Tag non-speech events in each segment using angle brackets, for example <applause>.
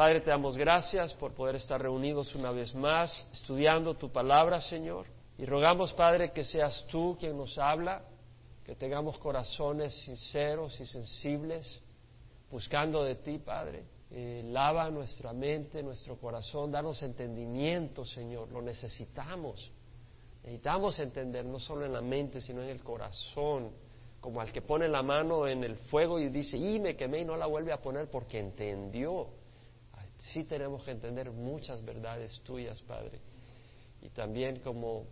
Padre, te damos gracias por poder estar reunidos una vez más, estudiando tu palabra, Señor. Y rogamos, Padre, que seas tú quien nos habla, que tengamos corazones sinceros y sensibles, buscando de ti, Padre. Eh, lava nuestra mente, nuestro corazón, danos entendimiento, Señor. Lo necesitamos. Necesitamos entender no solo en la mente, sino en el corazón, como al que pone la mano en el fuego y dice, y me quemé y no la vuelve a poner porque entendió. Sí tenemos que entender muchas verdades tuyas, Padre. Y también como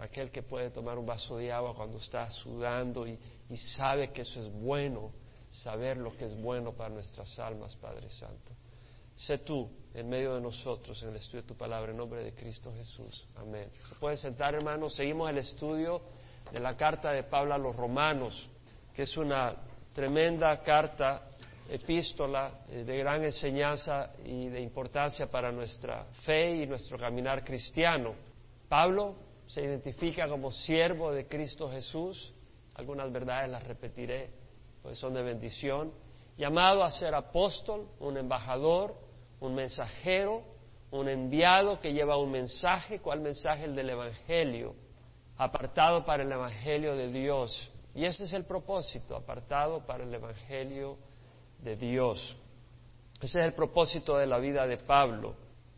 aquel que puede tomar un vaso de agua cuando está sudando y, y sabe que eso es bueno, saber lo que es bueno para nuestras almas, Padre Santo. Sé tú en medio de nosotros en el estudio de tu palabra, en nombre de Cristo Jesús. Amén. Se pueden sentar, hermanos. Seguimos el estudio de la carta de Pablo a los romanos, que es una tremenda carta, epístola eh, de gran enseñanza y de importancia para nuestra fe y nuestro caminar cristiano. Pablo se identifica como siervo de Cristo Jesús. Algunas verdades las repetiré, pues son de bendición. Llamado a ser apóstol, un embajador, un mensajero, un enviado que lleva un mensaje. ¿Cuál mensaje? El del Evangelio. Apartado para el Evangelio de Dios. Y este es el propósito, apartado para el Evangelio de Dios. Ese es el propósito de la vida de Pablo.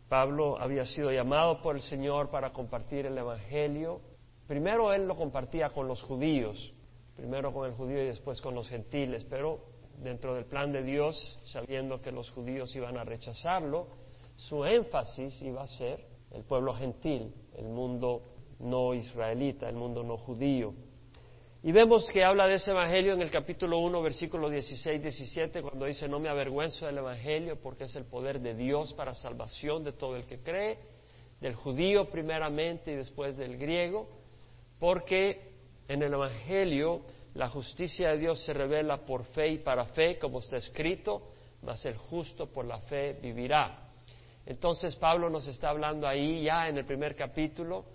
Pablo había sido llamado por el Señor para compartir el Evangelio. Primero él lo compartía con los judíos, primero con el judío y después con los gentiles, pero dentro del plan de Dios, sabiendo que los judíos iban a rechazarlo, su énfasis iba a ser el pueblo gentil, el mundo no israelita, el mundo no judío. Y vemos que habla de ese Evangelio en el capítulo 1, versículo 16, 17, cuando dice, no me avergüenzo del Evangelio porque es el poder de Dios para salvación de todo el que cree, del judío primeramente y después del griego, porque en el Evangelio la justicia de Dios se revela por fe y para fe, como está escrito, mas el justo por la fe vivirá. Entonces Pablo nos está hablando ahí ya en el primer capítulo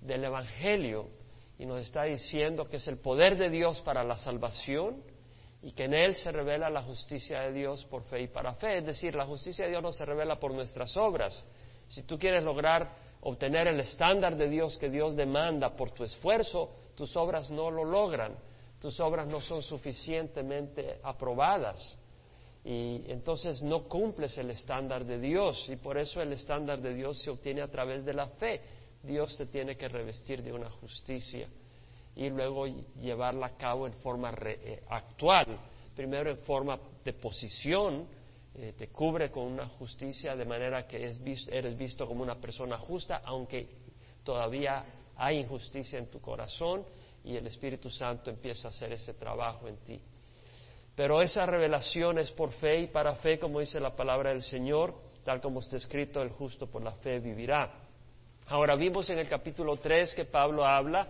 del Evangelio y nos está diciendo que es el poder de Dios para la salvación y que en él se revela la justicia de Dios por fe y para fe. Es decir, la justicia de Dios no se revela por nuestras obras. Si tú quieres lograr obtener el estándar de Dios que Dios demanda por tu esfuerzo, tus obras no lo logran tus obras no son suficientemente aprobadas y entonces no cumples el estándar de Dios y por eso el estándar de Dios se obtiene a través de la fe. Dios te tiene que revestir de una justicia y luego llevarla a cabo en forma eh, actual, primero en forma de posición, eh, te cubre con una justicia de manera que eres visto como una persona justa, aunque todavía hay injusticia en tu corazón y el Espíritu Santo empieza a hacer ese trabajo en ti. Pero esa revelación es por fe y para fe, como dice la palabra del Señor, tal como está escrito, el justo por la fe vivirá. Ahora vimos en el capítulo 3 que Pablo habla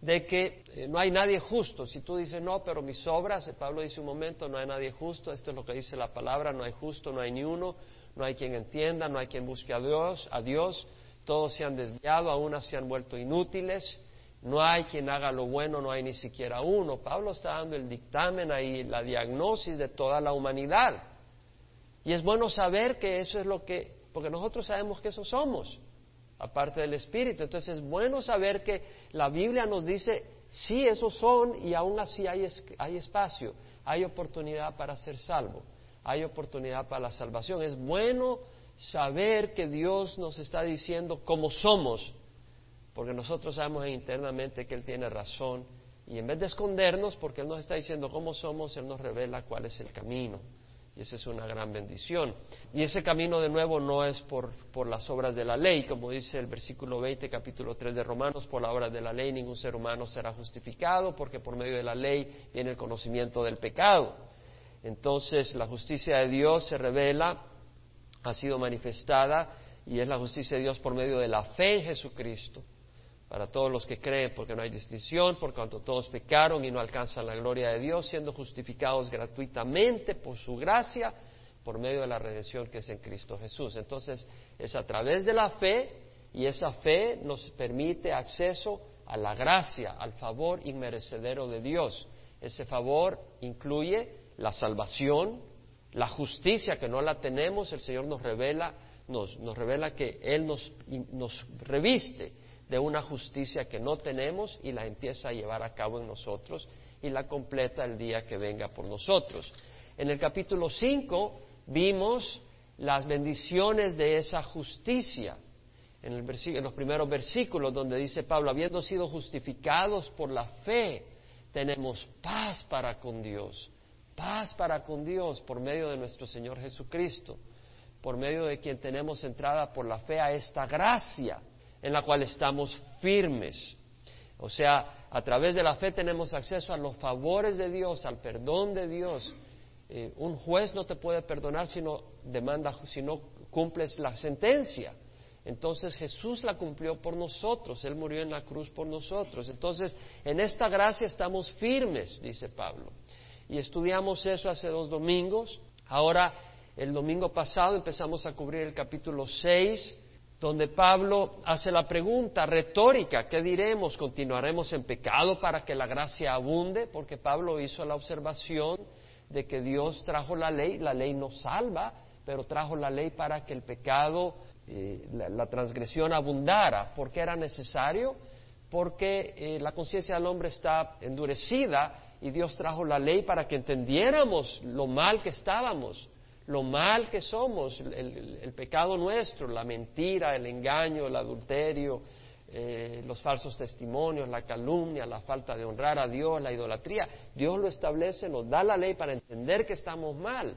de que eh, no hay nadie justo. Si tú dices, no, pero mis obras, eh, Pablo dice un momento, no hay nadie justo, esto es lo que dice la palabra, no hay justo, no hay ni uno, no hay quien entienda, no hay quien busque a Dios, a Dios, todos se han desviado, aún se han vuelto inútiles, no hay quien haga lo bueno, no hay ni siquiera uno. Pablo está dando el dictamen ahí, la diagnosis de toda la humanidad. Y es bueno saber que eso es lo que, porque nosotros sabemos que eso somos, aparte del Espíritu. Entonces es bueno saber que la Biblia nos dice, sí, esos son y aún así hay, hay espacio, hay oportunidad para ser salvo, hay oportunidad para la salvación. Es bueno saber que Dios nos está diciendo cómo somos porque nosotros sabemos internamente que Él tiene razón y en vez de escondernos, porque Él nos está diciendo cómo somos, Él nos revela cuál es el camino. Y esa es una gran bendición. Y ese camino de nuevo no es por, por, las obras de la ley, como dice el versículo 20, capítulo 3 de Romanos, por la obra de la ley ningún ser humano será justificado, porque por medio de la ley viene el conocimiento del pecado. Entonces la justicia de Dios se revela, ha sido manifestada, y es la justicia de Dios por medio de la fe en Jesucristo para todos los que creen, porque no hay distinción, por cuanto todos pecaron y no alcanzan la gloria de Dios, siendo justificados gratuitamente por su gracia, por medio de la redención que es en Cristo Jesús. Entonces, es a través de la fe y esa fe nos permite acceso a la gracia, al favor inmerecedero de Dios. Ese favor incluye la salvación, la justicia que no la tenemos, el Señor nos revela, nos, nos revela que Él nos, nos reviste de una justicia que no tenemos y la empieza a llevar a cabo en nosotros y la completa el día que venga por nosotros. En el capítulo 5 vimos las bendiciones de esa justicia. En, el en los primeros versículos donde dice Pablo, habiendo sido justificados por la fe, tenemos paz para con Dios, paz para con Dios por medio de nuestro Señor Jesucristo, por medio de quien tenemos entrada por la fe a esta gracia en la cual estamos firmes. O sea, a través de la fe tenemos acceso a los favores de Dios, al perdón de Dios. Eh, un juez no te puede perdonar si no demanda, si no cumples la sentencia. Entonces Jesús la cumplió por nosotros, Él murió en la cruz por nosotros. Entonces, en esta gracia estamos firmes, dice Pablo. Y estudiamos eso hace dos domingos. Ahora, el domingo pasado empezamos a cubrir el capítulo 6, donde Pablo hace la pregunta retórica, ¿qué diremos? ¿Continuaremos en pecado para que la gracia abunde? Porque Pablo hizo la observación de que Dios trajo la ley, la ley no salva, pero trajo la ley para que el pecado eh, la, transgresión abundara. ¿Por qué era necesario? Porque eh, la conciencia del hombre está endurecida y Dios trajo la ley para que entendiéramos lo mal que estábamos, lo mal que somos, el, pecado nuestro, la mentira, el engaño, el adulterio, eh, los falsos testimonios, la calumnia, la falta de honrar a Dios, la idolatría. Dios lo establece, nos da la ley para entender que estamos mal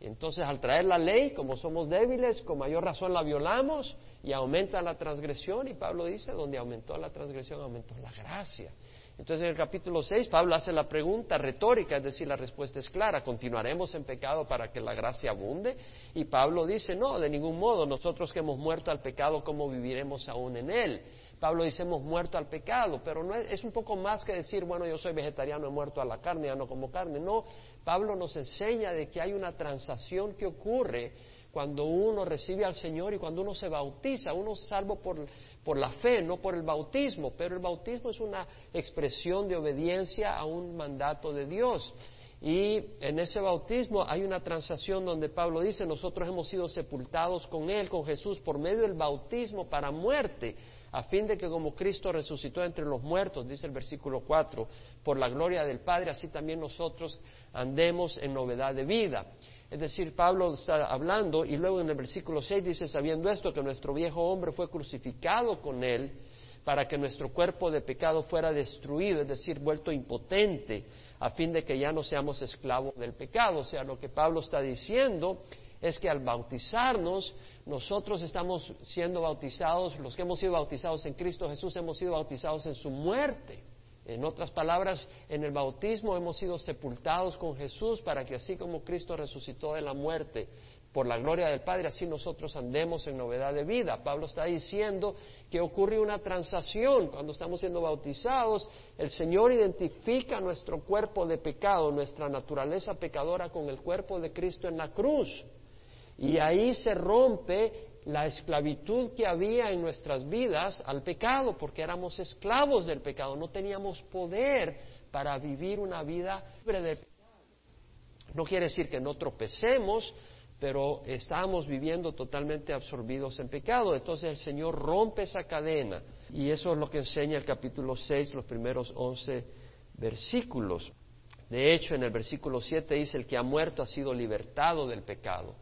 entonces, al traer la ley, como somos débiles, con mayor razón la violamos y aumenta la transgresión. Y Pablo dice, donde aumentó la transgresión, aumentó la gracia. Entonces, en el capítulo 6, Pablo hace la pregunta retórica, es decir, la respuesta es clara, ¿continuaremos en pecado para que la gracia abunde? Y Pablo dice, no, de ningún modo, nosotros que hemos muerto al pecado, ¿cómo viviremos aún en él? Pablo dice, hemos muerto al pecado, pero no es, es, un poco más que decir, bueno, yo soy vegetariano, he muerto a la carne, ya no como carne. No, Pablo nos enseña de que hay una transacción que ocurre cuando uno recibe al Señor y cuando uno se bautiza. Uno es salvo por, por la fe, no por el bautismo, pero el bautismo es una expresión de obediencia a un mandato de Dios. Y en ese bautismo hay una transacción donde Pablo dice, nosotros hemos sido sepultados con Él, con Jesús, por medio del bautismo para muerte a fin de que como Cristo resucitó entre los muertos, dice el versículo 4, por la gloria del Padre, así también nosotros andemos en novedad de vida. Es decir, Pablo está hablando y luego en el versículo 6 dice, sabiendo esto, que nuestro viejo hombre fue crucificado con él para que nuestro cuerpo de pecado fuera destruido, es decir, vuelto impotente, a fin de que ya no seamos esclavos del pecado. O sea, lo que Pablo está diciendo es que al bautizarnos, nosotros estamos siendo bautizados, los que hemos sido bautizados en Cristo Jesús, hemos sido bautizados en su muerte. En otras palabras, en el bautismo hemos sido sepultados con Jesús para que así como Cristo resucitó de la muerte por la gloria del Padre, así nosotros andemos en novedad de vida. Pablo está diciendo que ocurre una transacción cuando estamos siendo bautizados. El Señor identifica nuestro cuerpo de pecado, nuestra naturaleza pecadora con el cuerpo de Cristo en la cruz. Y ahí se rompe la esclavitud que había en nuestras vidas al pecado, porque éramos esclavos del pecado, no teníamos poder para vivir una vida libre del pecado. No quiere decir que no tropecemos, pero estábamos viviendo totalmente absorbidos en pecado. Entonces el Señor rompe esa cadena y eso es lo que enseña el capítulo 6, los primeros 11 versículos. De hecho, en el versículo 7 dice, el que ha muerto ha sido libertado del pecado.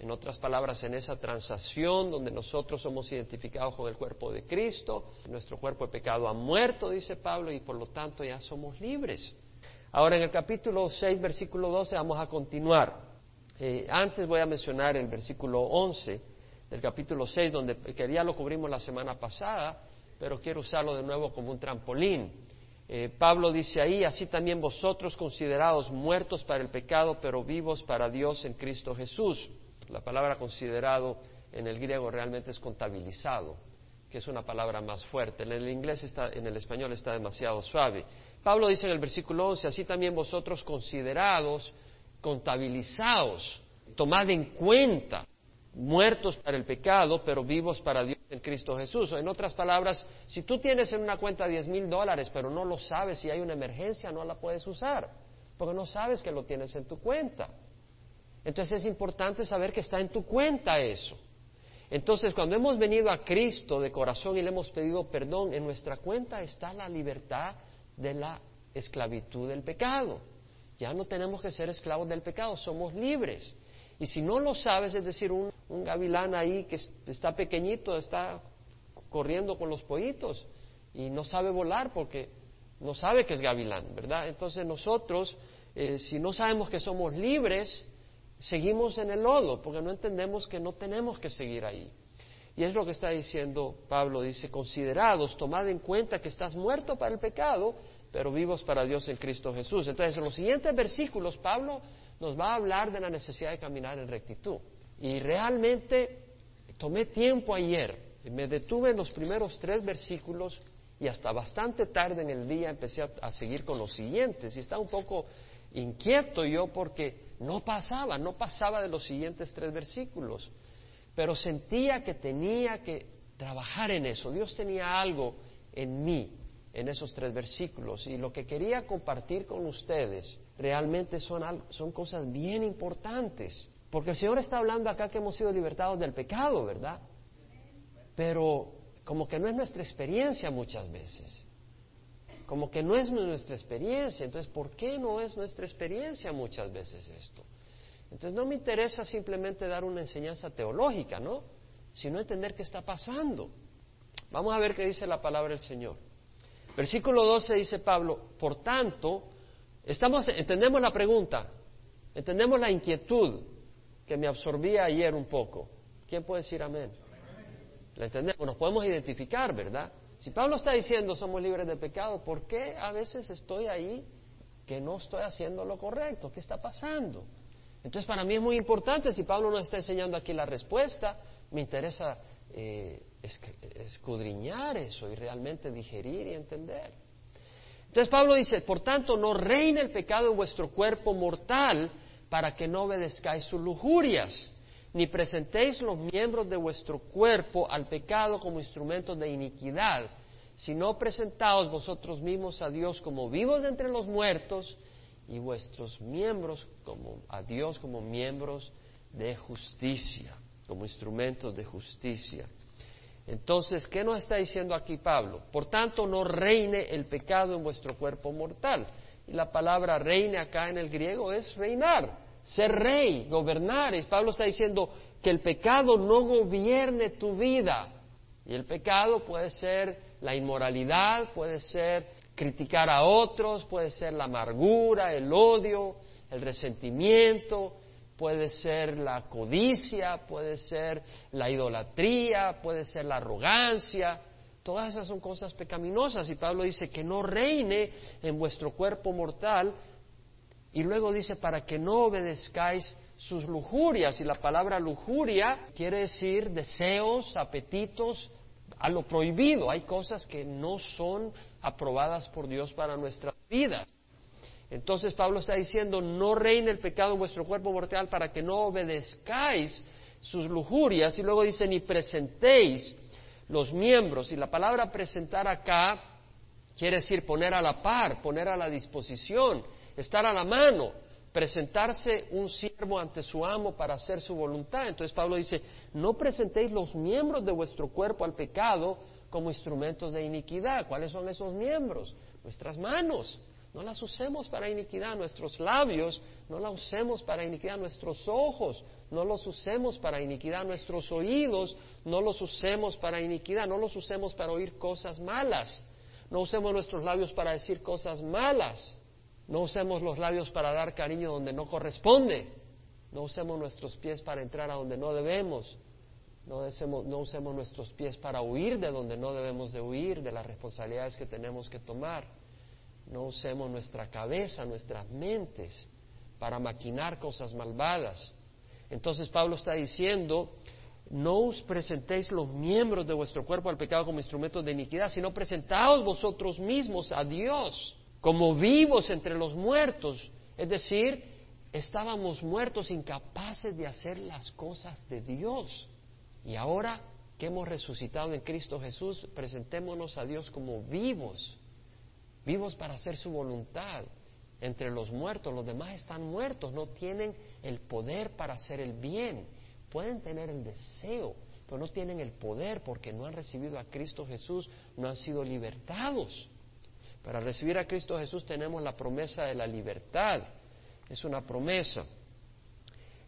En otras palabras, en esa transacción donde nosotros somos identificados con el cuerpo de Cristo, nuestro cuerpo de pecado ha muerto, dice Pablo, y por lo tanto ya somos libres. Ahora, en el capítulo 6, versículo 12, vamos a continuar. Eh, antes voy a mencionar el versículo 11 del capítulo 6, donde que ya lo cubrimos la semana pasada, pero quiero usarlo de nuevo como un trampolín. Eh, Pablo dice ahí, así también vosotros considerados muertos para el pecado, pero vivos para Dios en Cristo Jesús. La palabra considerado en el griego realmente es contabilizado, que es una palabra más fuerte. En el inglés está, en el español está demasiado suave. Pablo dice en el versículo 11, así también vosotros considerados, contabilizados, tomad en cuenta, muertos para el pecado, pero vivos para Dios en Cristo Jesús. En otras palabras, si tú tienes en una cuenta diez mil dólares, pero no lo sabes, si hay una emergencia, no la puedes usar, porque no sabes que lo tienes en tu cuenta. Entonces es importante saber que está en tu cuenta eso. Entonces, cuando hemos venido a Cristo de corazón y le hemos pedido perdón, en nuestra cuenta está la libertad de la esclavitud del pecado. Ya no tenemos que ser esclavos del pecado, somos libres. Y si no lo sabes, es decir, un, gavilán ahí que está pequeñito, está corriendo con los pollitos y no sabe volar porque no sabe que es gavilán, ¿verdad? Entonces nosotros, eh, si no sabemos que somos libres, seguimos en el lodo porque no entendemos que no tenemos que seguir ahí. Y es lo que está diciendo Pablo, dice, considerados, tomad en cuenta que estás muerto para el pecado, pero vivos para Dios en Cristo Jesús. Entonces, en los siguientes versículos, Pablo nos va a hablar de la necesidad de caminar en rectitud. Y realmente tomé tiempo ayer, me detuve en los primeros tres versículos y hasta bastante tarde en el día empecé a, seguir con los siguientes y estaba un poco inquieto yo porque no pasaba, no pasaba de los siguientes tres versículos, pero sentía que tenía que trabajar en eso. Dios tenía algo en mí en esos tres versículos y lo que quería compartir con ustedes realmente son, son cosas bien importantes, porque el Señor está hablando acá que hemos sido libertados del pecado, ¿verdad? Pero como que no es nuestra experiencia muchas veces. Como que no es nuestra experiencia. Entonces, ¿por qué no es nuestra experiencia muchas veces esto? Entonces, no me interesa simplemente dar una enseñanza teológica, ¿no? Sino entender qué está pasando. Vamos a ver qué dice la palabra del Señor. Versículo 12 dice Pablo, por tanto, estamos, entendemos la pregunta, entendemos la inquietud que me absorbía ayer un poco. ¿Quién puede decir amén? ¿La entendemos? Nos podemos identificar, ¿verdad? Si Pablo está diciendo somos libres de pecado, ¿por qué a veces estoy ahí que no estoy haciendo lo correcto? ¿Qué está pasando? Entonces para mí es muy importante, si Pablo nos está enseñando aquí la respuesta, me interesa eh, escudriñar eso y realmente digerir y entender. Entonces Pablo dice, por tanto, no reine el pecado en vuestro cuerpo mortal para que no obedezcáis sus lujurias ni presentéis los miembros de vuestro cuerpo al pecado como instrumentos de iniquidad, sino presentaos vosotros mismos a Dios como vivos de entre los muertos y vuestros miembros como, a Dios como miembros de justicia, como instrumentos de justicia. Entonces, ¿qué nos está diciendo aquí Pablo? Por tanto, no reine el pecado en vuestro cuerpo mortal. Y la palabra reine acá en el griego es reinar ser rey, gobernar. Y Pablo está diciendo que el pecado no gobierne tu vida. Y el pecado puede ser la inmoralidad, puede ser criticar a otros, puede ser la amargura, el odio, el resentimiento, puede ser la codicia, puede ser la idolatría, puede ser la arrogancia. Todas esas son cosas pecaminosas y Pablo dice que no reine en vuestro cuerpo mortal y luego dice, para que no obedezcáis sus lujurias. Y la palabra lujuria quiere decir deseos, apetitos, a lo prohibido. Hay cosas que no son aprobadas por Dios para nuestras vidas. Entonces Pablo está diciendo, no reine el pecado en vuestro cuerpo mortal para que no obedezcáis sus lujurias. Y luego dice, ni presentéis los miembros. Y la palabra presentar acá quiere decir poner a la par, poner a la disposición estar a la mano, presentarse un siervo ante su amo para hacer su voluntad. Entonces Pablo dice, no presentéis los miembros de vuestro cuerpo al pecado como instrumentos de iniquidad. ¿Cuáles son esos miembros? Nuestras manos. No las usemos para iniquidad, nuestros labios, no las usemos para iniquidad, nuestros ojos, no los usemos para iniquidad, nuestros oídos, no los usemos para iniquidad, no los usemos para oír cosas malas, no usemos nuestros labios para decir cosas malas. No usemos los labios para dar cariño donde no corresponde. No usemos nuestros pies para entrar a donde no debemos. No, usemos, nuestros pies para huir de donde no debemos de huir, de las responsabilidades que tenemos que tomar. No usemos nuestra cabeza, nuestras mentes para maquinar cosas malvadas. Entonces Pablo está diciendo, no os presentéis los miembros de vuestro cuerpo al pecado como instrumentos de iniquidad, sino presentaos vosotros mismos a Dios como vivos entre los muertos, es decir, estábamos muertos, incapaces de hacer las cosas de Dios. Y ahora que hemos resucitado en Cristo Jesús, presentémonos a Dios como vivos, vivos para hacer su voluntad. entre los muertos. Los demás están muertos, no tienen el poder para hacer el bien. Pueden tener el deseo, pero no tienen el poder porque no han recibido a Cristo Jesús, no han sido libertados. Para recibir a Cristo Jesús tenemos la promesa de la libertad. Es una promesa.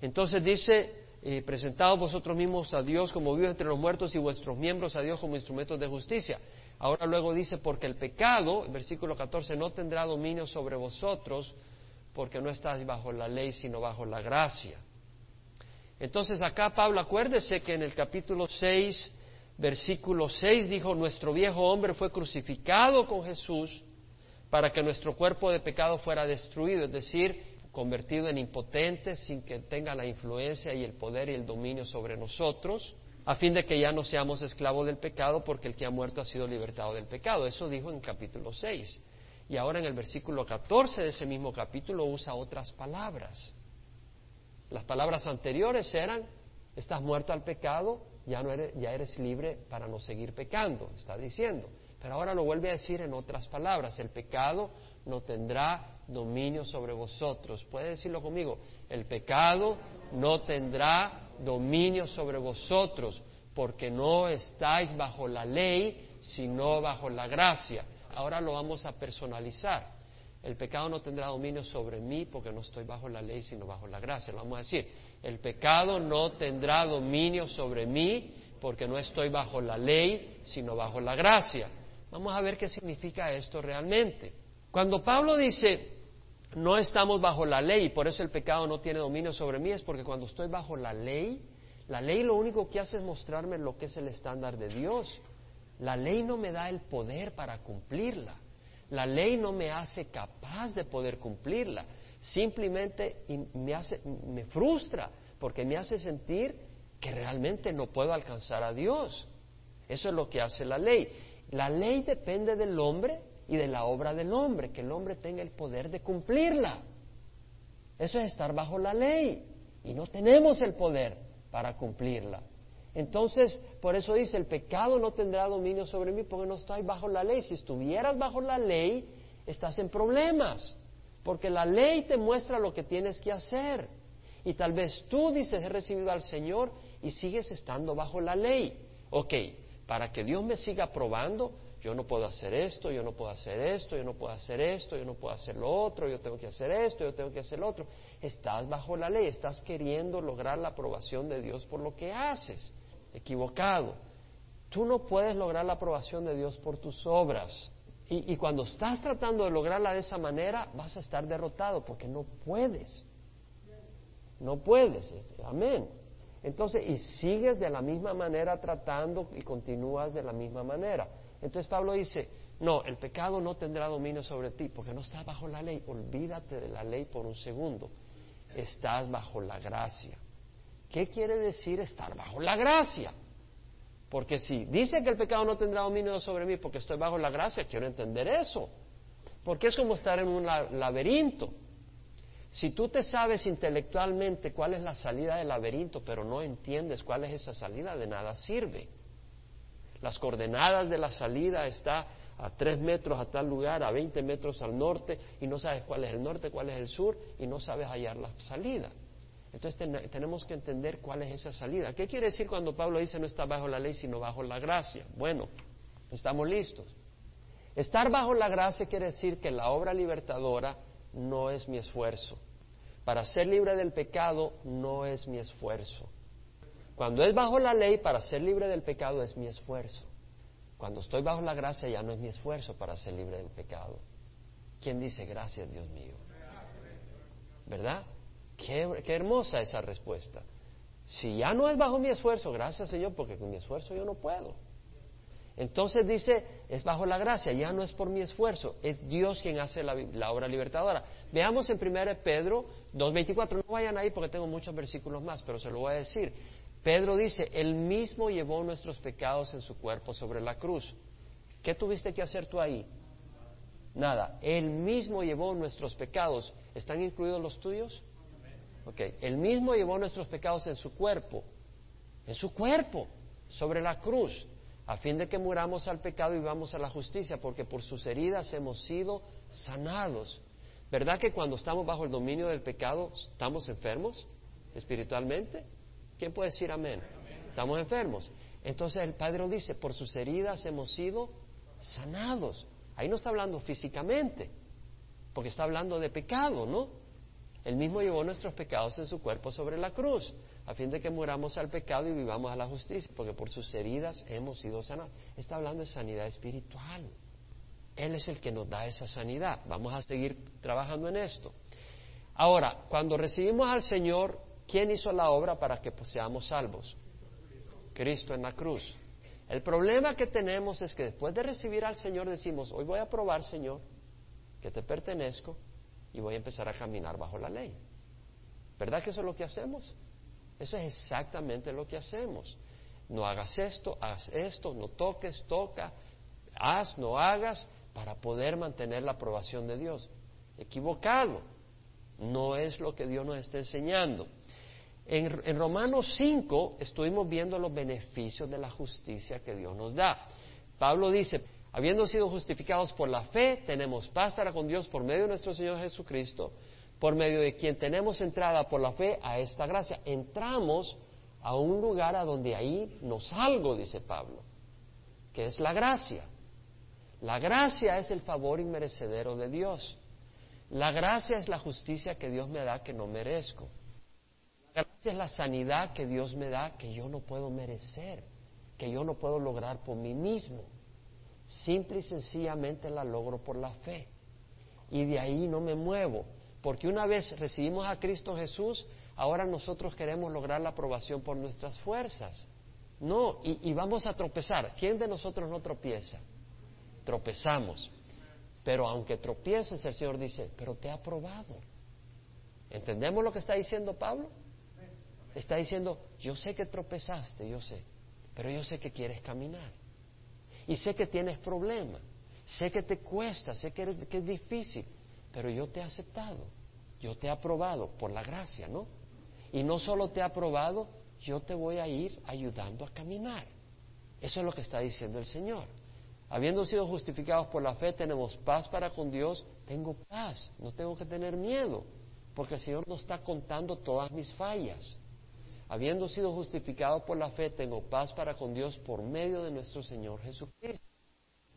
Entonces dice, eh, presentados vosotros mismos a Dios como vivos entre los muertos y vuestros miembros a Dios como instrumentos de justicia. Ahora luego dice, porque el pecado, versículo 14, no tendrá dominio sobre vosotros, porque no estáis bajo la ley, sino bajo la gracia. Entonces acá Pablo, acuérdese que en el capítulo 6, versículo 6 dijo, nuestro viejo hombre fue crucificado con Jesús para que nuestro cuerpo de pecado fuera destruido, es decir, convertido en impotente sin que tenga la influencia y el poder y el dominio sobre nosotros a fin de que ya no seamos esclavos del pecado, porque el que ha muerto ha sido libertado del pecado. Eso dijo en capítulo 6. Y ahora en el versículo 14 de ese mismo capítulo usa otras palabras. Las palabras anteriores eran, estás muerto al pecado, ya, no eres, ya eres libre para no seguir pecando, está diciendo. Pero ahora lo vuelve a decir en otras palabras, el pecado no tendrá dominio sobre vosotros. Puede decirlo conmigo, el pecado no tendrá dominio sobre vosotros, porque no estáis bajo la ley, sino bajo la gracia. Ahora lo vamos a personalizar. El pecado no tendrá dominio sobre mí porque no estoy bajo la ley, sino bajo la gracia. Lo vamos a decir. El pecado no tendrá dominio sobre mí porque no estoy bajo la ley, sino bajo la gracia. Vamos a ver qué significa esto realmente. Cuando Pablo dice, no estamos bajo la ley por eso el pecado no tiene dominio sobre mí, es porque cuando estoy bajo la ley, la ley lo único que hace es mostrarme lo que es el estándar de Dios. La ley no me da el poder para cumplirla. La ley no me hace capaz de poder cumplirla. Simplemente me, hace, me frustra porque me hace sentir que realmente no puedo alcanzar a Dios. Eso es lo que hace la ley. La ley depende del hombre y de la obra del hombre, que el hombre tenga el poder de cumplirla. Eso es estar bajo la ley y no tenemos el poder para cumplirla. Entonces, por eso dice, el pecado no tendrá dominio sobre mí porque no estoy bajo la ley. Si estuvieras bajo la ley, estás en problemas, porque la ley te muestra lo que tienes que hacer. Y tal vez tú dices, he recibido al Señor y sigues estando bajo la ley. Ok, para que Dios me siga probando, yo no puedo hacer esto, yo no puedo hacer esto, yo no puedo hacer esto, yo no puedo hacer lo otro, yo tengo que hacer esto, yo tengo que hacer lo otro. Estás bajo la ley, estás queriendo lograr la aprobación de Dios por lo que haces. Equivocado. Tú no puedes lograr la aprobación de Dios por tus obras. Y, y cuando estás tratando de lograrla de esa manera, vas a estar derrotado porque no puedes. No puedes. Amén. Entonces, y sigues de la misma manera tratando y continúas de la misma manera. Entonces Pablo dice, no, el pecado no tendrá dominio sobre ti porque no estás bajo la ley. Olvídate de la ley por un segundo. Estás bajo la gracia. ¿Qué quiere decir estar bajo la gracia? Porque si dice que el pecado no tendrá dominio sobre mí porque estoy bajo la gracia, quiero entender eso. Porque es como estar en un laberinto. Si tú te sabes intelectualmente cuál es la salida del laberinto, pero no entiendes cuál es esa salida, de nada sirve. Las coordenadas de la salida está a tres metros a tal lugar, a 20 metros al norte, y no sabes cuál es el norte, cuál es el sur, y no sabes hallar la salida. Entonces tenemos que entender cuál es esa salida. ¿Qué quiere decir cuando Pablo dice no está bajo la ley, sino bajo la gracia? Bueno, estamos listos. Estar bajo la gracia quiere decir que la obra libertadora no es mi esfuerzo. Para ser libre del pecado no es mi esfuerzo. Cuando es bajo la ley, para ser libre del pecado es mi esfuerzo. Cuando estoy bajo la gracia ya no es mi esfuerzo para ser libre del pecado. ¿Quién dice gracias, Dios mío? ¿Verdad? Qué, qué, hermosa esa respuesta. Si ya no es bajo mi esfuerzo, gracias Señor, porque con mi esfuerzo yo no puedo. Entonces dice, es bajo la gracia, ya no es por mi esfuerzo, es Dios quien hace la, obra libertadora. Veamos en 1 Pedro 2.24, no vayan ahí porque tengo muchos versículos más, pero se lo voy a decir. Pedro dice, Él mismo llevó nuestros pecados en su cuerpo sobre la cruz. ¿Qué tuviste que hacer tú ahí? Nada. Él mismo llevó nuestros pecados. ¿Están incluidos los tuyos? Ok. Él mismo llevó nuestros pecados en su cuerpo. En su cuerpo, sobre la cruz, a fin de que muramos al pecado y vamos a la justicia, porque por sus heridas hemos sido sanados. ¿Verdad que cuando estamos bajo el dominio del pecado estamos enfermos espiritualmente? ¿Quién puede decir amén? Estamos enfermos. Entonces el Padre dice, por sus heridas hemos sido sanados. Ahí no está hablando físicamente, porque está hablando de pecado, ¿no? Él mismo llevó nuestros pecados en su cuerpo sobre la cruz, a fin de que muramos al pecado y vivamos a la justicia, porque por sus heridas hemos sido sanados. Está hablando de sanidad espiritual. Él es el que nos da esa sanidad. Vamos a seguir trabajando en esto. Ahora, cuando recibimos al Señor, ¿quién hizo la obra para que seamos salvos? Cristo en la cruz. El problema que tenemos es que después de recibir al Señor decimos, hoy voy a probar, Señor, que te pertenezco y voy a empezar a caminar bajo la ley. ¿Verdad que eso es lo que hacemos? Eso es exactamente lo que hacemos. No hagas esto, haz esto, no toques, toca, haz, no hagas, para poder mantener la aprobación de Dios. Equivocado. No es lo que Dios nos está enseñando. En, Romanos 5 estuvimos viendo los beneficios de la justicia que Dios nos da. Pablo dice, habiendo sido justificados por la fe, tenemos paz para con Dios por medio de nuestro Señor Jesucristo, por medio de quien tenemos entrada por la fe a esta gracia. Entramos a un lugar a donde ahí nos salgo, dice Pablo, que es la gracia. La gracia es el favor inmerecedero de Dios. La gracia es la justicia que Dios me da que no merezco. La gracia es la sanidad que Dios me da que yo no puedo merecer, que yo no puedo lograr por mí mismo. Simple y sencillamente la logro por la fe. Y de ahí no me muevo, porque una vez recibimos a Cristo Jesús, ahora nosotros queremos lograr la aprobación por nuestras fuerzas. No, y, vamos a tropezar. ¿Quién de nosotros no tropieza? tropezamos. Pero aunque tropieces, el Señor dice, pero te ha probado. ¿Entendemos lo que está diciendo Pablo? Está diciendo, yo sé que tropezaste, yo sé, pero yo sé que quieres caminar. Y sé que tienes problemas, sé que te cuesta, sé que es difícil, pero yo te he aceptado, yo te he aprobado por la gracia, ¿no? Y no solo te he aprobado, yo te voy a ir ayudando a caminar. Eso es lo que está diciendo el Señor. Habiendo sido justificados por la fe, tenemos paz para con Dios. Tengo paz, no tengo que tener miedo, porque el Señor no está contando todas mis fallas. Habiendo sido justificado por la fe, tengo paz para con Dios por medio de nuestro Señor Jesucristo.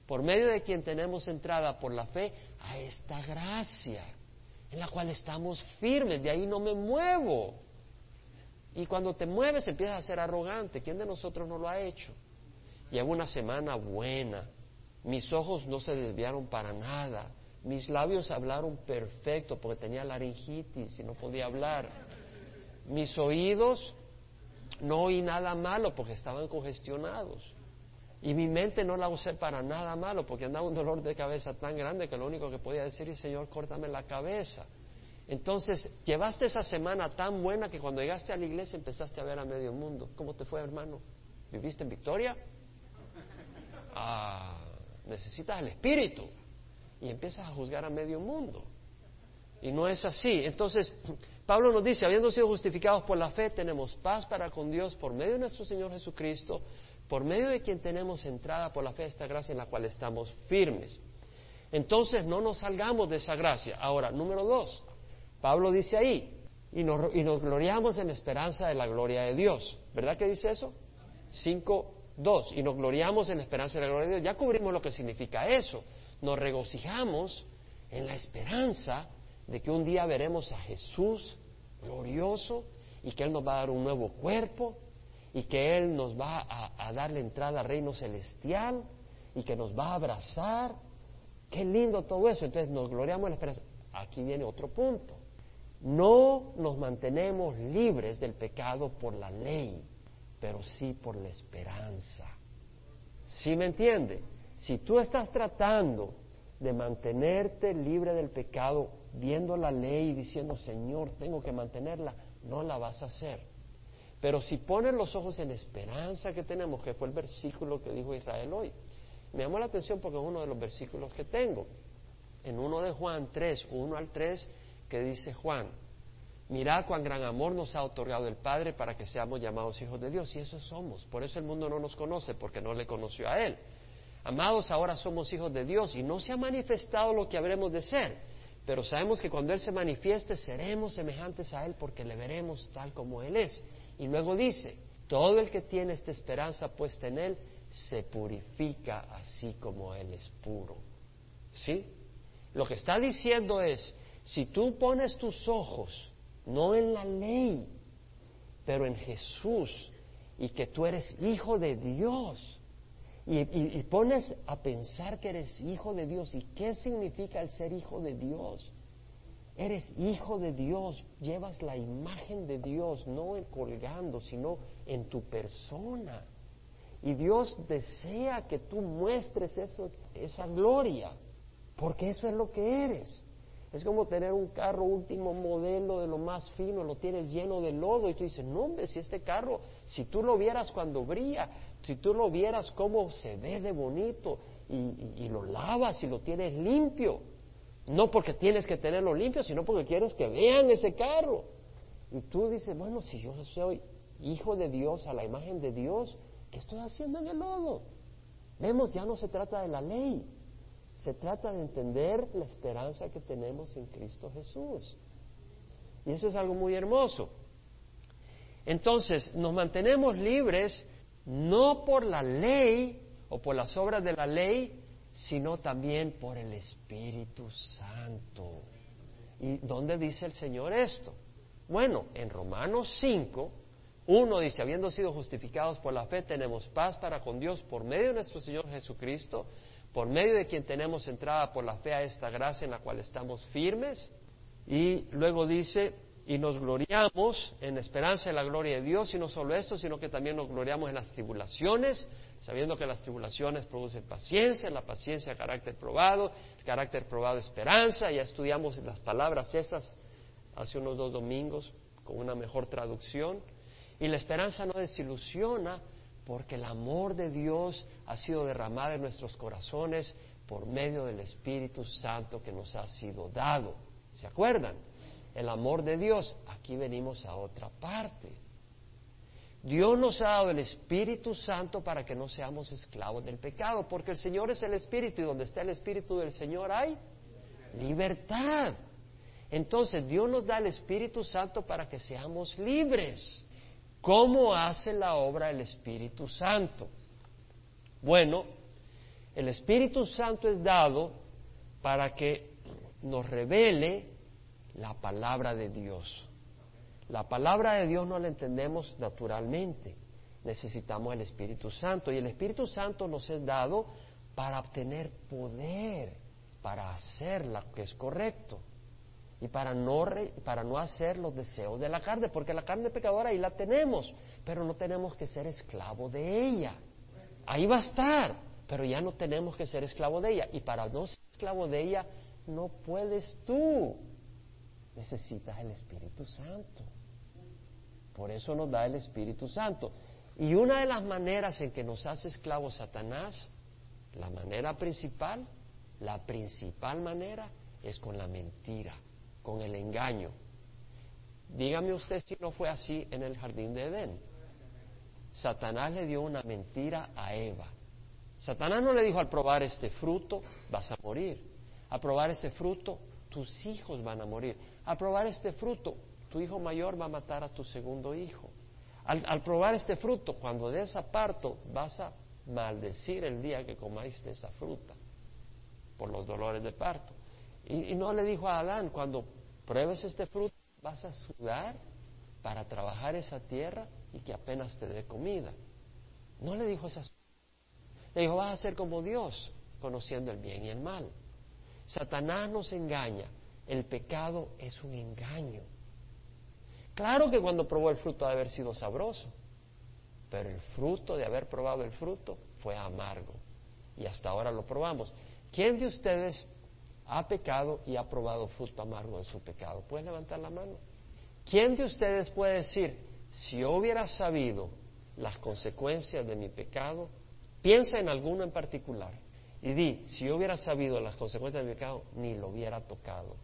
Por medio de quien tenemos entrada por la fe a esta gracia, en la cual estamos firmes, de ahí no me muevo. Y cuando te mueves empiezas a ser arrogante. ¿Quién de nosotros no lo ha hecho? Llevo una semana buena, mis ojos no se desviaron para nada. Mis labios hablaron perfecto porque tenía laringitis y no podía hablar. Mis oídos no oí nada malo porque estaban congestionados. Y mi mente no la usé para nada malo porque andaba un dolor de cabeza tan grande que lo único que podía decir es, Señor, córtame la cabeza. Entonces, llevaste esa semana tan buena que cuando llegaste a la iglesia empezaste a ver a medio mundo. ¿Cómo te fue, hermano? ¿Viviste en victoria? Ah, necesitas el Espíritu. Y empiezas a juzgar a medio mundo. Y no es así. Entonces, Pablo nos dice, habiendo sido justificados por la fe, tenemos paz para con Dios por medio de nuestro Señor Jesucristo, por medio de quien tenemos entrada por la fe esta gracia en la cual estamos firmes. Entonces, no nos salgamos de esa gracia. Ahora, número dos, Pablo dice ahí, y nos, y nos gloriamos en esperanza de la gloria de Dios. ¿Verdad que dice eso? Cinco Dos, y nos gloriamos en la esperanza de la gloria de Dios. Ya cubrimos lo que significa eso. Nos regocijamos en la esperanza de que un día veremos a Jesús glorioso y que Él nos va a dar un nuevo cuerpo y que Él nos va a, a dar la entrada al reino celestial y que nos va a abrazar. Qué lindo todo eso. Entonces nos gloriamos en la esperanza. Aquí viene otro punto. No nos mantenemos libres del pecado por la ley pero sí por la esperanza. ¿Sí me entiende? Si tú estás tratando de mantenerte libre del pecado, viendo la ley y diciendo, Señor, tengo que mantenerla, no la vas a hacer. Pero si pones los ojos en esperanza que tenemos, que fue el versículo que dijo Israel hoy, me llamó la atención porque es uno de los versículos que tengo. En uno de Juan 3, 1 al 3, que dice Juan, Mirad cuán gran amor nos ha otorgado el Padre para que seamos llamados hijos de Dios. Y eso somos. Por eso el mundo no nos conoce, porque no le conoció a Él. Amados, ahora somos hijos de Dios y no se ha manifestado lo que habremos de ser. pero sabemos que cuando Él se manifieste seremos semejantes a Él porque le veremos tal como Él es. Y luego dice, todo el que tiene esta esperanza puesta en Él se purifica así como Él es puro. ¿Sí? Lo que está diciendo es, si tú pones tus ojos no en la ley, pero en Jesús, y que tú eres hijo de Dios, y, pones a pensar que eres hijo de Dios, ¿y qué significa el ser hijo de Dios? Eres hijo de Dios, llevas la imagen de Dios, no colgando, sino en tu persona. Y Dios desea que tú muestres eso, esa gloria, porque eso es lo que eres. Es como tener un carro último modelo de lo más fino, lo tienes lleno de lodo y tú dices, no hombre, si este carro, si tú lo vieras cuando brilla, si tú lo vieras cómo se ve de bonito y, lo lavas y lo tienes limpio, no porque tienes que tenerlo limpio, sino porque quieres que vean ese carro. Y tú dices, bueno, si yo soy hijo de Dios, a la imagen de Dios, ¿qué estoy haciendo en el lodo? Vemos, ya no se trata de la ley, se trata de entender la esperanza que tenemos en Cristo Jesús. Y eso es algo muy hermoso. Entonces, nos mantenemos libres no por la ley o por las obras de la ley, sino también por el Espíritu Santo. ¿Y dónde dice el Señor esto? Bueno, en Romanos 5, uno dice, habiendo sido justificados por la fe, tenemos paz para con Dios por medio de nuestro Señor Jesucristo, por medio de quien tenemos entrada por la fe a esta gracia en la cual estamos firmes. Y luego dice, y nos gloriamos en esperanza de la gloria de Dios, y no solo esto, sino que también nos gloriamos en las tribulaciones, sabiendo que las tribulaciones producen paciencia, la paciencia carácter probado, el carácter probado esperanza, ya estudiamos las palabras esas hace unos dos domingos con una mejor traducción, y la esperanza no desilusiona porque el amor de Dios ha sido derramado en nuestros corazones por medio del Espíritu Santo que nos ha sido dado. ¿Se acuerdan? El amor de Dios. Aquí venimos a otra parte. Dios nos ha dado el Espíritu Santo para que no seamos esclavos del pecado, porque el Señor es el Espíritu y donde está el Espíritu del Señor hay libertad. Entonces Dios nos da el Espíritu Santo para que seamos libres. ¿Cómo hace la obra el Espíritu Santo? Bueno, el Espíritu Santo es dado para que nos revele la palabra de Dios. La palabra de Dios no la entendemos naturalmente. Necesitamos el Espíritu Santo y el Espíritu Santo nos es dado para obtener poder, para hacer lo que es correcto y para no, para no hacer los deseos de la carne, porque la carne pecadora ahí la tenemos, pero no tenemos que ser esclavo de ella. Ahí va a estar, pero ya no tenemos que ser esclavo de ella. Y para no ser esclavo de ella, no puedes tú. Necesitas el Espíritu Santo. Por eso nos da el Espíritu Santo. Y una de las maneras en que nos hace esclavos Satanás, la manera principal, la principal manera, es con la mentira con el engaño. Dígame usted si no fue así en el jardín de Edén. Satanás le dio una mentira a Eva. Satanás no le dijo al probar este fruto vas a morir. Al probar ese fruto tus hijos van a morir. Al probar este fruto tu hijo mayor va a matar a tu segundo hijo. Al, probar este fruto, cuando des a parto, vas a maldecir el día que comáis esa fruta por los dolores de parto. Y, no le dijo a Adán, cuando pruebes este fruto, vas a sudar para trabajar esa tierra y que apenas te dé comida. No le dijo esas Le dijo, vas a ser como Dios, conociendo el bien y el mal. Satanás nos engaña. El pecado es un engaño. Claro que cuando probó el fruto de haber sido sabroso, pero el fruto de haber probado el fruto fue amargo. Y hasta ahora lo probamos. ¿Quién de ustedes ha pecado y ha probado fruto amargo en su pecado. ¿Puede levantar la mano? ¿Quién de ustedes puede decir, si yo hubiera sabido las consecuencias de mi pecado, piensa en alguno en particular y di, si yo hubiera sabido las consecuencias de mi pecado, ni lo hubiera tocado.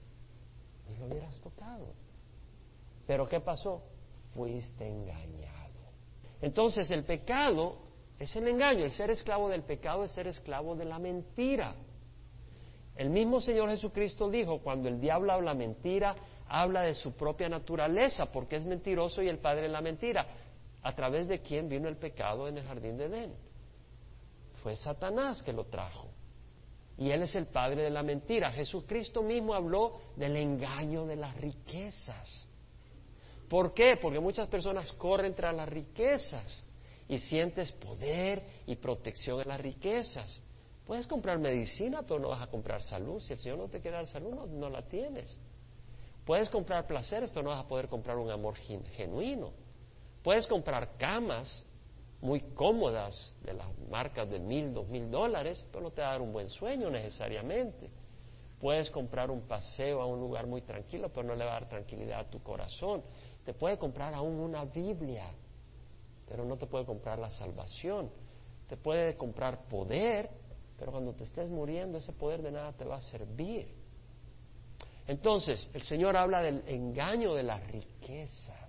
Ni lo hubieras tocado. Pero ¿qué pasó? Fuiste engañado. Entonces el pecado es el engaño. El ser esclavo del pecado es ser esclavo de la mentira. El mismo Señor Jesucristo dijo, cuando el diablo habla mentira, habla de su propia naturaleza, porque es mentiroso y el padre de la mentira. ¿A través de quién vino el pecado en el jardín de Edén? Fue Satanás que lo trajo. Y él es el padre de la mentira. Jesucristo mismo habló del engaño de las riquezas. ¿Por qué? Porque muchas personas corren tras las riquezas y sientes poder y protección en las riquezas. Puedes comprar medicina, pero no vas a comprar salud. Si el Señor no te quiere dar salud, no, no la tienes. Puedes comprar placeres, pero no vas a poder comprar un amor genuino. Puedes comprar camas muy cómodas de las marcas de mil, dos mil dólares, pero no te va a dar un buen sueño necesariamente. Puedes comprar un paseo a un lugar muy tranquilo, pero no le va a dar tranquilidad a tu corazón. Te puede comprar aún una Biblia, pero no te puede comprar la salvación. Te puede comprar poder, pero cuando te estés muriendo ese poder de nada te va a servir. Entonces, el Señor habla del engaño de las riquezas.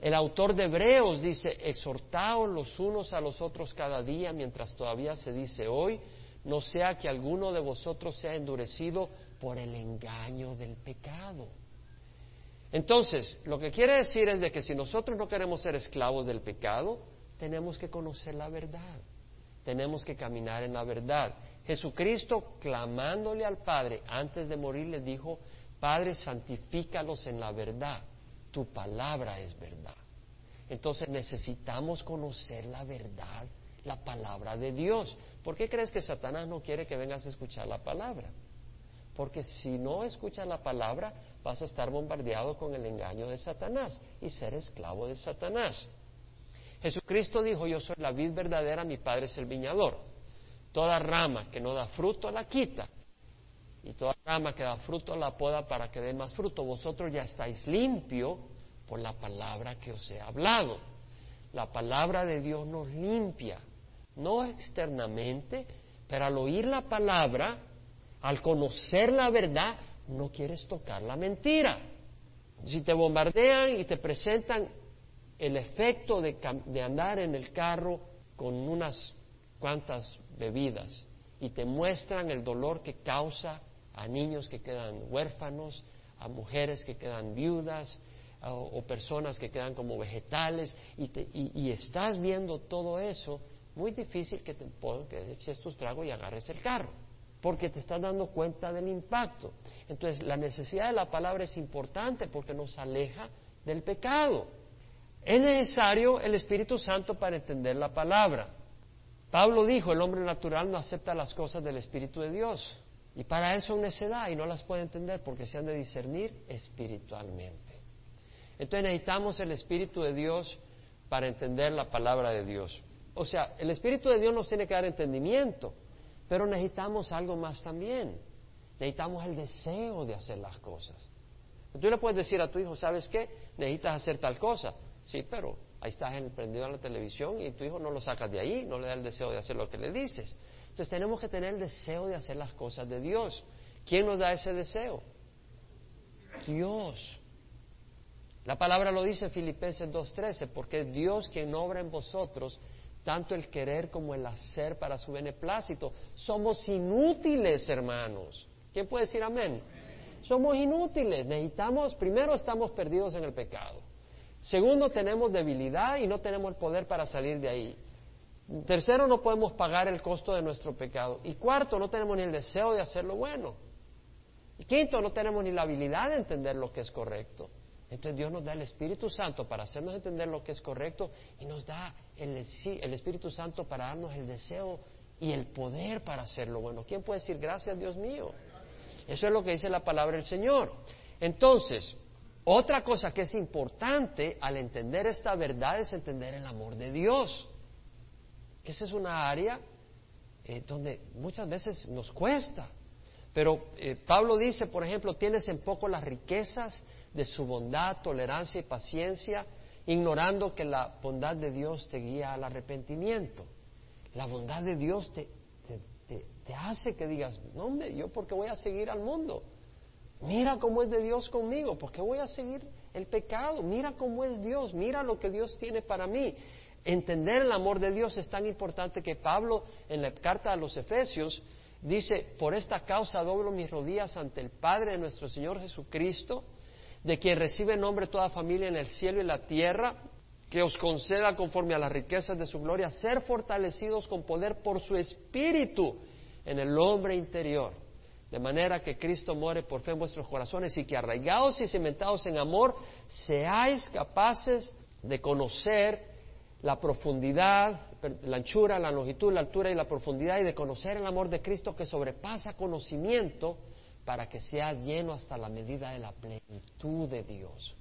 El autor de Hebreos dice, exhortaos los unos a los otros cada día mientras todavía se dice hoy, no sea que alguno de vosotros sea endurecido por el engaño del pecado. Entonces, lo que quiere decir es de que si nosotros no queremos ser esclavos del pecado, tenemos que conocer la verdad, tenemos que caminar en la verdad. Jesucristo, clamándole al Padre antes de morir, le dijo, Padre, santifícalos en la verdad, tu palabra es verdad. Entonces necesitamos conocer la verdad, la palabra de Dios. ¿Por qué crees que Satanás no quiere que vengas a escuchar la palabra? Porque si no escuchas la palabra, vas a estar bombardeado con el engaño de Satanás y ser esclavo de Satanás. Jesucristo dijo, yo soy la vid verdadera, mi Padre es el viñador. Toda rama que no da fruto la quita y toda rama que da fruto la poda para que dé más fruto. Vosotros ya estáis limpio por la palabra que os he hablado. La palabra de Dios nos limpia, no externamente, pero al oír la palabra al conocer la verdad, no quieres tocar la mentira. Si te bombardean y te presentan el efecto de, andar en el carro con unas cuantas bebidas y te muestran el dolor que causa a niños que quedan huérfanos, a mujeres que quedan viudas o personas que quedan como vegetales y, y, estás viendo todo eso, muy difícil que te que eches tus tragos y agarres el carro porque te estás dando cuenta del impacto. Entonces, la necesidad de la palabra es importante porque nos aleja del pecado. Es necesario el Espíritu Santo para entender la palabra. Pablo dijo, el hombre natural no acepta las cosas del Espíritu de Dios. Y para él son necedad y no las puede entender porque se han de discernir espiritualmente. Entonces necesitamos el Espíritu de Dios para entender la palabra de Dios. O sea, el Espíritu de Dios nos tiene que dar entendimiento. Pero necesitamos algo más también. Necesitamos el deseo de hacer las cosas. Tú le puedes decir a tu hijo, ¿sabes qué? Necesitas hacer tal cosa. Sí, pero ahí estás prendido en la televisión y tu hijo no lo sacas de ahí, no le da el deseo de hacer lo que le dices. Entonces tenemos que tener el deseo de hacer las cosas de Dios. ¿Quién nos da ese deseo? Dios. La palabra lo dice en Filipenses 2.13, porque Dios quien obra en vosotros tanto el querer como el hacer para su beneplácito. Somos inútiles, hermanos. ¿Quién puede decir amén? Somos inútiles. Necesitamos, primero estamos perdidos en el pecado. Segundo, tenemos debilidad y no tenemos el poder para salir de ahí. Tercero, no podemos pagar el costo de nuestro pecado. Y cuarto, no tenemos ni el deseo de hacer lo bueno. Y quinto, no tenemos ni la habilidad de entender lo que es correcto. Entonces Dios nos da el Espíritu Santo para hacernos entender lo que es correcto y nos da el, Espíritu Santo para darnos el deseo y el poder para hacerlo bueno. ¿Quién puede decir gracias Dios mío? Eso es lo que dice la palabra del Señor. Entonces, otra cosa que es importante al entender esta verdad es entender el amor de Dios. Esa es una área eh, donde muchas veces nos cuesta. Pero eh, Pablo dice, por ejemplo, tienes en poco las riquezas de su bondad, tolerancia y paciencia, ignorando que la bondad de Dios te guía al arrepentimiento. La bondad de Dios te, te, hace que digas, no hombre, yo porque voy a seguir al mundo. Mira cómo es de Dios conmigo, porque voy a seguir el pecado. Mira cómo es Dios, mira lo que Dios tiene para mí. Entender el amor de Dios es tan importante que Pablo en la carta a los Efesios Dice, por esta causa doblo mis rodillas ante el Padre de nuestro Señor Jesucristo, de quien recibe nombre toda familia en el cielo y la tierra, que os conceda conforme a las riquezas de su gloria, ser fortalecidos con poder por su espíritu en el hombre interior, de manera que Cristo more por fe en vuestros corazones y que arraigados y cimentados en amor, seáis capaces de conocer la profundidad, la anchura, la longitud, la altura y la profundidad y de conocer el amor de Cristo que sobrepasa conocimiento para que sea lleno hasta la medida de la plenitud de Dios.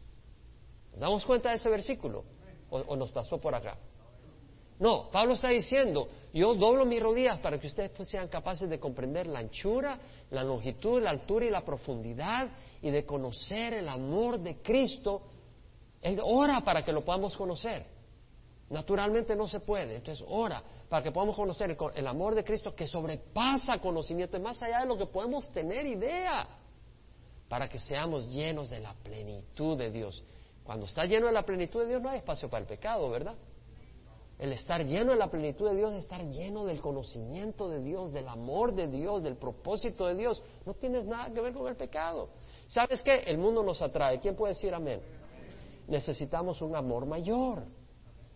¿Nos damos cuenta de ese versículo? ¿O, nos pasó por acá? No, Pablo está diciendo, yo doblo mis rodillas para que ustedes pues sean capaces de comprender la anchura, la longitud, la altura y la profundidad y de conocer el amor de Cristo. Él ora para que lo podamos conocer. Naturalmente no se puede. Entonces, ora para que podamos conocer el, amor de Cristo que sobrepasa conocimiento, más allá de lo que podemos tener idea, para que seamos llenos de la plenitud de Dios. Cuando está lleno de la plenitud de Dios no hay espacio para el pecado, ¿verdad? El estar lleno de la plenitud de Dios es estar lleno del conocimiento de Dios, del amor de Dios, del propósito de Dios. No tienes nada que ver con el pecado. ¿Sabes qué? El mundo nos atrae. ¿Quién puede decir amén? Necesitamos un amor mayor.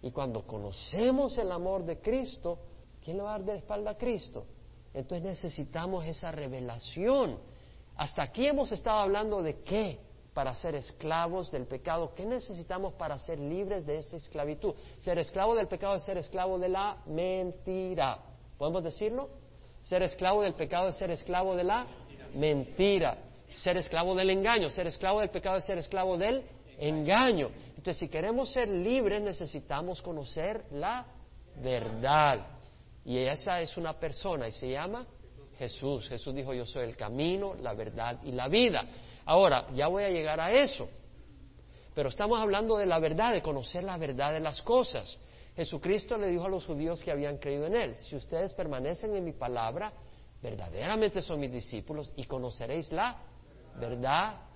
Y cuando conocemos el amor de Cristo, ¿quién le va a dar de espalda a Cristo? Entonces necesitamos esa revelación. Hasta aquí hemos estado hablando de qué para ser esclavos del pecado. ¿Qué necesitamos para ser libres de esa esclavitud? Ser esclavo del pecado es ser esclavo de la mentira. ¿Podemos decirlo? Ser esclavo del pecado es ser esclavo de la mentira. Ser esclavo del engaño. Ser esclavo del pecado es ser esclavo del engaño. Entonces, si queremos ser libres, necesitamos conocer la verdad. Y esa es una persona y se llama Jesús. Jesús dijo, yo soy el camino, la verdad y la vida. Ahora, ya voy a llegar a eso. Pero estamos hablando de la verdad, de conocer la verdad de las cosas. Jesucristo le dijo a los judíos que habían creído en Él, si ustedes permanecen en mi palabra, verdaderamente son mis discípulos y conoceréis la verdad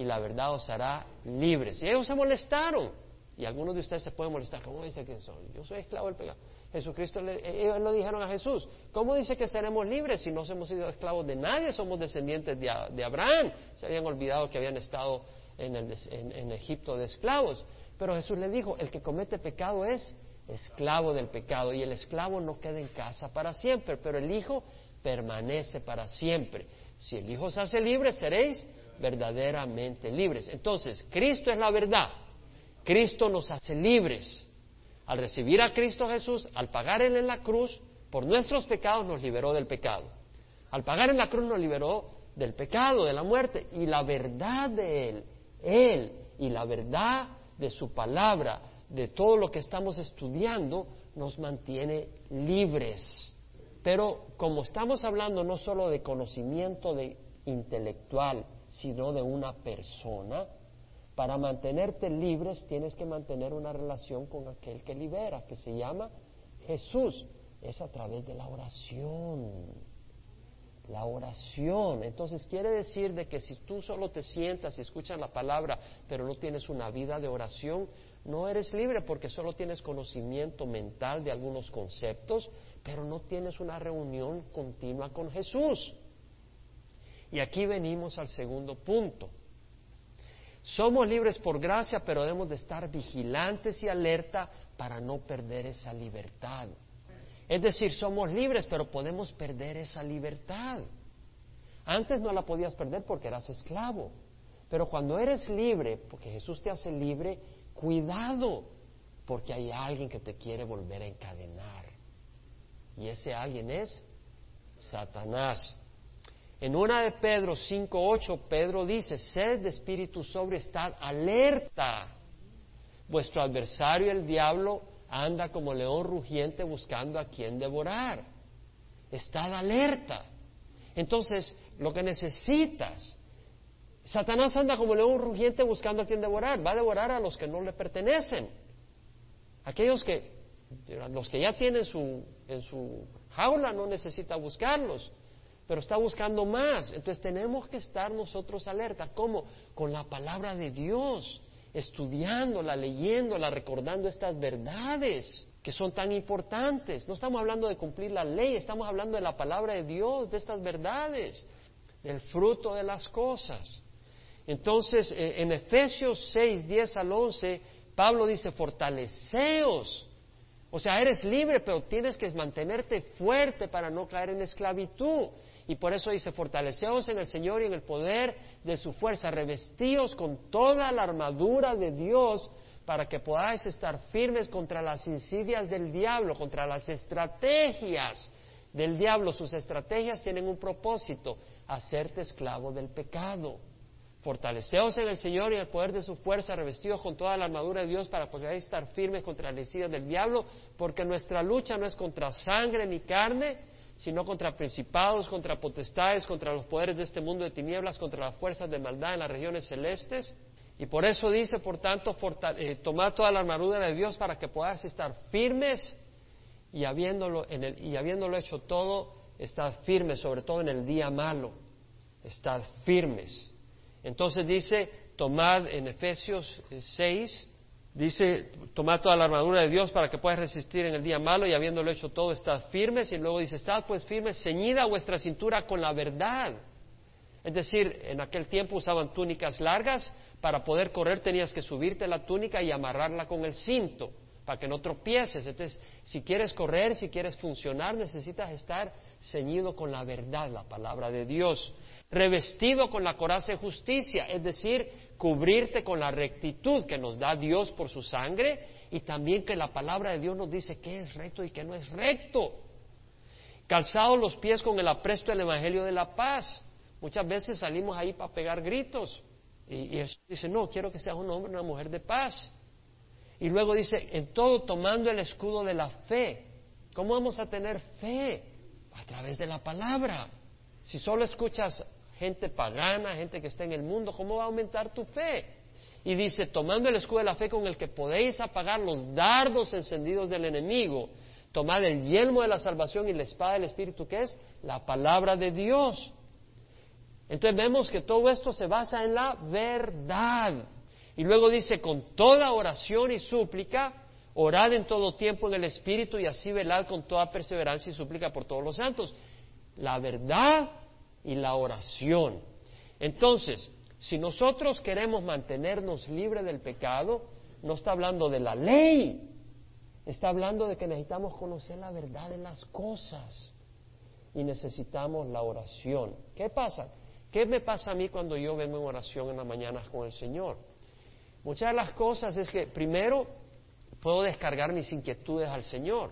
y la verdad os hará libres. Y ellos se molestaron. Y algunos de ustedes se pueden molestar. ¿Cómo dice que son? Yo soy esclavo del pecado. Jesucristo, le, ellos lo dijeron a Jesús. ¿Cómo dice que seremos libres si no hemos sido esclavos de nadie? Somos descendientes de, Abraham. Se habían olvidado que habían estado en, en Egipto de esclavos. Pero Jesús le dijo, el que comete pecado es esclavo del pecado. Y el esclavo no queda en casa para siempre, pero el Hijo permanece para siempre. Si el Hijo se hace libre, seréis verdaderamente libres. Entonces, Cristo es la verdad. Cristo nos hace libres. Al recibir a Cristo Jesús, al pagar Él en la cruz, por nuestros pecados nos liberó del pecado. Al pagar en la cruz nos liberó del pecado, de la muerte. Y la verdad de Él, Él y la verdad de su palabra, de todo lo que estamos estudiando, nos mantiene libres. Pero como estamos hablando no solo de conocimiento de intelectual, sino de una persona. Para mantenerte libres tienes que mantener una relación con aquel que libera, que se llama Jesús. Es a través de la oración. La oración. Entonces quiere decir de que si tú solo te sientas y escuchas la palabra, pero no tienes una vida de oración, no eres libre porque solo tienes conocimiento mental de algunos conceptos, pero no tienes una reunión continua con Jesús. Y aquí venimos al segundo punto. Somos libres por gracia, pero debemos de estar vigilantes y alerta para no perder esa libertad. Es decir, somos libres, pero podemos perder esa libertad. Antes no la podías perder porque eras esclavo. Pero cuando eres libre, porque Jesús te hace libre, cuidado, porque hay alguien que te quiere volver a encadenar. Y ese alguien es Satanás. En una de Pedro 5.8, Pedro dice, sed de espíritu sobre, estad alerta. Vuestro adversario, el diablo, anda como león rugiente buscando a quien devorar. Estad alerta. Entonces, lo que necesitas, Satanás anda como león rugiente buscando a quien devorar. Va a devorar a los que no le pertenecen. Aquellos que, los que ya tienen su, en su jaula, no necesita buscarlos pero está buscando más. Entonces tenemos que estar nosotros alerta. ¿Cómo? Con la palabra de Dios, estudiándola, leyéndola, recordando estas verdades. que son tan importantes. No estamos hablando de cumplir la ley, estamos hablando de la palabra de Dios, de estas verdades, del fruto de las cosas. Entonces, eh, en Efesios 6, 10 al 11, Pablo dice, fortaleceos. O sea, eres libre, pero tienes que mantenerte fuerte para no caer en esclavitud. Y por eso dice, fortaleceos en el Señor y en el poder de su fuerza, revestíos con toda la armadura de Dios para que podáis estar firmes contra las insidias del diablo, contra las estrategias del diablo. Sus estrategias tienen un propósito, hacerte esclavo del pecado. Fortaleceos en el Señor y en el poder de su fuerza, revestidos con toda la armadura de Dios para poder estar firmes contra las insidias del diablo, porque nuestra lucha no es contra sangre ni carne, sino contra principados, contra potestades, contra los poderes de este mundo de tinieblas, contra las fuerzas de maldad en las regiones celestes. Y por eso dice, por tanto, eh, tomad toda la armadura de Dios para que puedas estar firmes y habiéndolo, en el, y habiéndolo hecho todo, estad firmes, sobre todo en el día malo. Estad firmes. Entonces dice, tomad en Efesios 6, dice, tomad toda la armadura de Dios para que puedas resistir en el día malo y habiéndolo hecho todo, estad firmes. Y luego dice, estad pues firmes, ceñida vuestra cintura con la verdad. Es decir, en aquel tiempo usaban túnicas largas, para poder correr tenías que subirte la túnica y amarrarla con el cinto para que no tropieces. Entonces, si quieres correr, si quieres funcionar, necesitas estar ceñido con la verdad, la palabra de Dios. Revestido con la coraza de justicia, es decir, cubrirte con la rectitud que nos da Dios por su sangre y también que la palabra de Dios nos dice qué es recto y qué no es recto. Calzados los pies con el apresto del Evangelio de la paz. Muchas veces salimos ahí para pegar gritos. Y, y dice, no, quiero que seas un hombre, una mujer de paz. Y luego dice, en todo tomando el escudo de la fe. ¿Cómo vamos a tener fe? A través de la palabra. Si solo escuchas gente pagana, gente que está en el mundo, ¿cómo va a aumentar tu fe? Y dice, tomando el escudo de la fe con el que podéis apagar los dardos encendidos del enemigo, tomad el yelmo de la salvación y la espada del Espíritu, que es la palabra de Dios. Entonces vemos que todo esto se basa en la verdad. Y luego dice, con toda oración y súplica, orad en todo tiempo en el Espíritu y así velad con toda perseverancia y súplica por todos los santos. La verdad y la oración. Entonces, si nosotros queremos mantenernos libres del pecado, no está hablando de la ley, está hablando de que necesitamos conocer la verdad de las cosas y necesitamos la oración. ¿Qué pasa? ¿Qué me pasa a mí cuando yo vengo en oración en las mañanas con el Señor? Muchas de las cosas es que primero puedo descargar mis inquietudes al Señor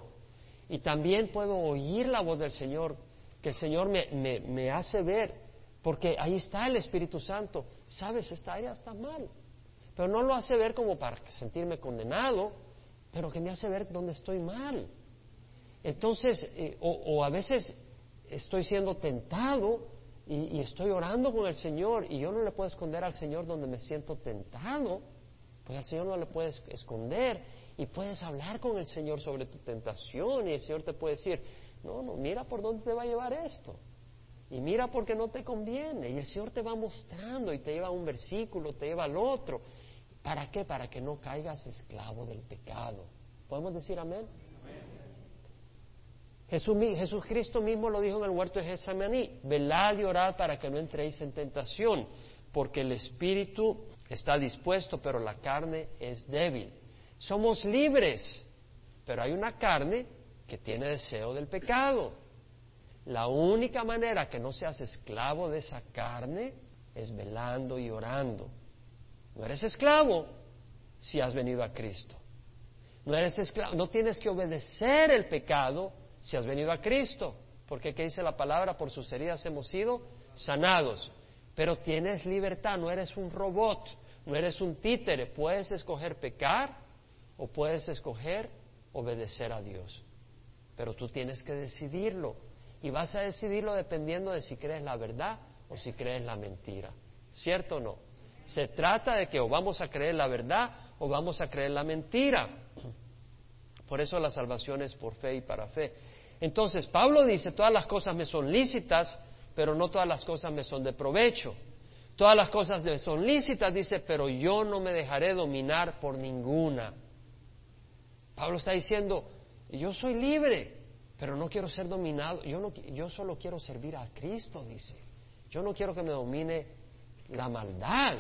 y también puedo oír la voz del Señor, que el Señor me, me, hace ver, porque ahí está el Espíritu Santo. Sabes, esta área está mal, pero no lo hace ver como para sentirme condenado, pero que me hace ver dónde estoy mal. Entonces, eh, o a veces estoy siendo tentado y, estoy orando con el Señor y yo no le puedo esconder al Señor donde me siento tentado, pues al Señor no le puedes esconder y puedes hablar con el Señor sobre tu tentación y el Señor te puede decir, no, no, mira por dónde te va a llevar esto. Y mira porque no te conviene. Y el Señor te va mostrando y te lleva a un versículo, te lleva al otro. ¿Para qué? Para que no caigas esclavo del pecado. ¿Podemos decir amén? Jesús, Jesucristo mismo lo dijo en el huerto de Getsemaní, velad y orad para que no entréis en tentación, porque el espíritu está dispuesto, pero la carne es débil. Somos libres, pero hay una carne que tiene deseo del pecado. La única manera que no seas esclavo de esa carne es velando y orando. No eres esclavo si has venido a Cristo. No eres esclavo, no tienes que obedecer el pecado si has venido a Cristo, porque ¿qué dice la palabra? Por sus heridas hemos sido sanados. Pero tienes libertad, no eres un robot, no eres un títere, puedes escoger pecar o puedes escoger obedecer a Dios. Pero tú tienes que decidirlo y vas a decidirlo dependiendo de si crees la verdad o si crees la mentira. ¿Cierto o no? Se trata de que o vamos a creer la verdad o vamos a creer la mentira. Por eso la salvación es por fe y para fe. Entonces, Pablo dice, todas las cosas me son lícitas, pero no todas las cosas me son de provecho. Todas las cosas me son lícitas, dice, pero yo no me dejaré dominar por ninguna. Pablo está diciendo, yo soy libre, pero no quiero ser dominado. Yo, no, yo solo quiero servir a Cristo, dice. Yo no quiero que me domine la maldad.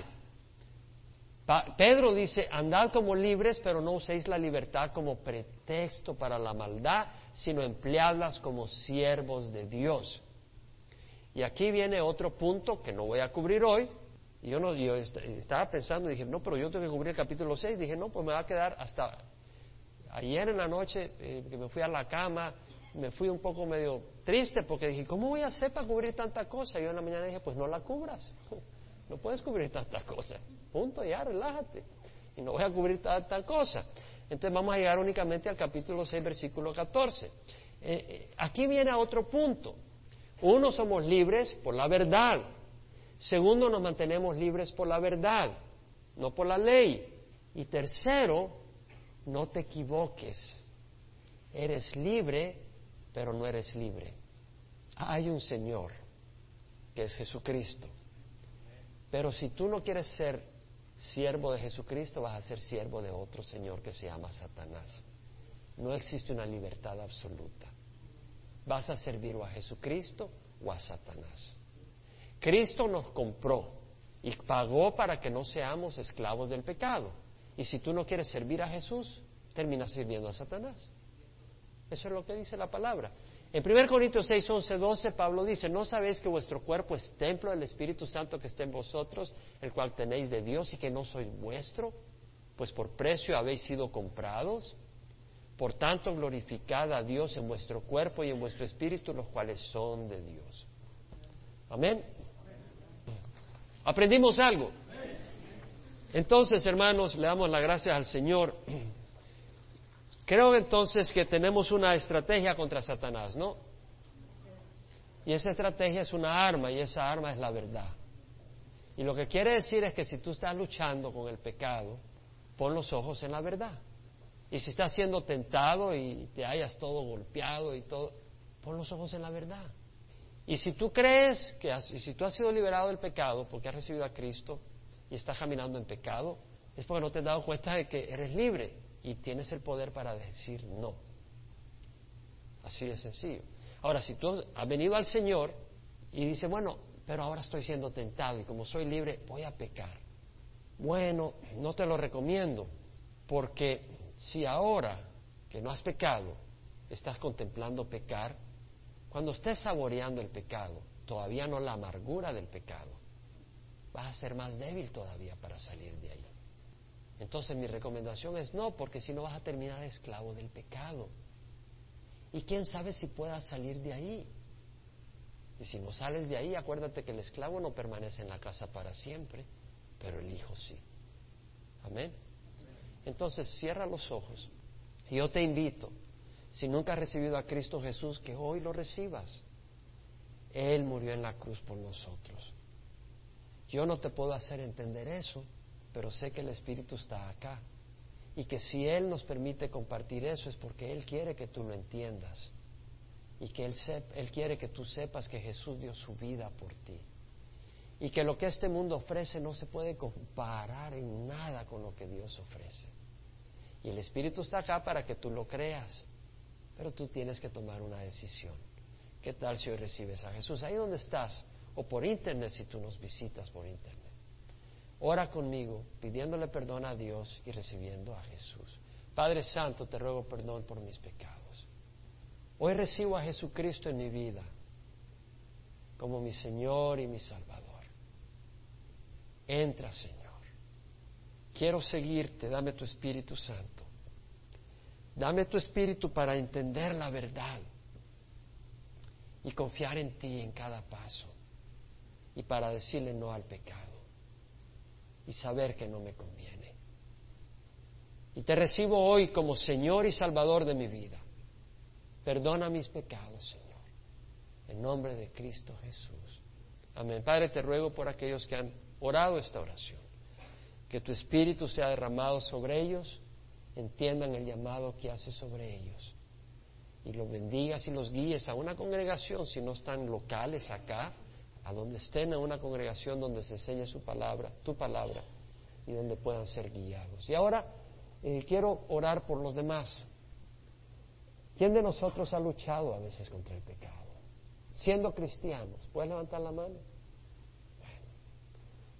Pedro dice, andad como libres, pero no uséis la libertad como pretexto para la maldad, sino empleadlas como siervos de Dios. Y aquí viene otro punto que no voy a cubrir hoy. Yo, no, yo estaba pensando, dije, no, pero yo tengo que cubrir el capítulo 6. Dije, no, pues me va a quedar hasta ayer en la noche eh, que me fui a la cama, me fui un poco medio triste porque dije, ¿cómo voy a hacer para cubrir tanta cosa? Y yo en la mañana dije, pues no la cubras. <laughs> No puedes cubrir tantas cosas. Punto, ya, relájate. Y no voy a cubrir tanta cosa. Entonces vamos a llegar únicamente al capítulo 6, versículo 14. Eh, eh, aquí viene otro punto. Uno, somos libres por la verdad. Segundo, nos mantenemos libres por la verdad, no por la ley. Y tercero, no te equivoques. Eres libre, pero no eres libre. Hay un Señor, que es Jesucristo. Pero si tú no quieres ser siervo de Jesucristo, vas a ser siervo de otro Señor que se llama Satanás. No existe una libertad absoluta. ¿Vas a servir o a Jesucristo o a Satanás? Cristo nos compró y pagó para que no seamos esclavos del pecado. Y si tú no quieres servir a Jesús, terminas sirviendo a Satanás. Eso es lo que dice la palabra. En 1 Corintios 6, 11, 12, Pablo dice, ¿no sabéis que vuestro cuerpo es templo del Espíritu Santo que está en vosotros, el cual tenéis de Dios y que no sois vuestro? Pues por precio habéis sido comprados. Por tanto, glorificad a Dios en vuestro cuerpo y en vuestro espíritu, los cuales son de Dios. Amén. ¿Aprendimos algo? Entonces, hermanos, le damos las gracias al Señor <clears throat> Creo entonces que tenemos una estrategia contra Satanás, ¿no? Y esa estrategia es una arma y esa arma es la verdad. Y lo que quiere decir es que si tú estás luchando con el pecado, pon los ojos en la verdad. Y si estás siendo tentado y te hayas todo golpeado y todo, pon los ojos en la verdad. Y si tú crees que, y si tú has sido liberado del pecado porque has recibido a Cristo y estás caminando en pecado, es porque no te has dado cuenta de que eres libre y tienes el poder para decir no. Así de sencillo. Ahora, si tú has venido al Señor y dices, bueno, pero ahora estoy siendo tentado y como soy libre, voy a pecar. Bueno, no te lo recomiendo, porque si ahora que no has pecado, estás contemplando pecar, cuando estés saboreando el pecado, todavía no la amargura del pecado, vas a ser más débil todavía para salir de ahí. Entonces mi recomendación es no, porque si no vas a terminar esclavo del pecado. Y quién sabe si puedas salir de ahí. Y si no sales de ahí, acuérdate que el esclavo no permanece en la casa para siempre, pero el hijo sí. Amén. Entonces cierra los ojos. Yo te invito, si nunca has recibido a Cristo Jesús, que hoy lo recibas. Él murió en la cruz por nosotros. Yo no te puedo hacer entender eso, pero sé que el Espíritu está acá. Y que si Él nos permite compartir eso es porque Él quiere que tú lo entiendas. Y que Él, Él quiere que tú sepas que Jesús dio su vida por ti. Y que lo que este mundo ofrece no se puede comparar en nada con lo que Dios ofrece. Y el Espíritu está acá para que tú lo creas. Pero tú tienes que tomar una decisión. ¿Qué tal si hoy recibes a Jesús? Ahí donde estás. O por internet si tú nos visitas por internet. Ora conmigo pidiéndole perdón a Dios y recibiendo a Jesús. Padre Santo, te ruego perdón por mis pecados. Hoy recibo a Jesucristo en mi vida como mi Señor y mi Salvador. Entra, Señor. Quiero seguirte, dame tu Espíritu Santo. Dame tu Espíritu para entender la verdad y confiar en ti en cada paso y para decirle no al pecado y saber que no me conviene. Y te recibo hoy como Señor y Salvador de mi vida. Perdona mis pecados, Señor. En nombre de Cristo Jesús. Amén. Padre, te ruego por aquellos que han orado esta oración. Que tu Espíritu sea derramado sobre ellos, entiendan el llamado que hace sobre ellos. Y los bendigas y los guíes a una congregación, si no están locales acá, a donde estén en una congregación donde se enseñe su palabra, tu palabra, y donde puedan ser guiados. Y ahora eh, quiero orar por los demás. ¿Quién de nosotros ha luchado a veces contra el pecado? Siendo cristianos, ¿puedes levantar la mano? Bueno,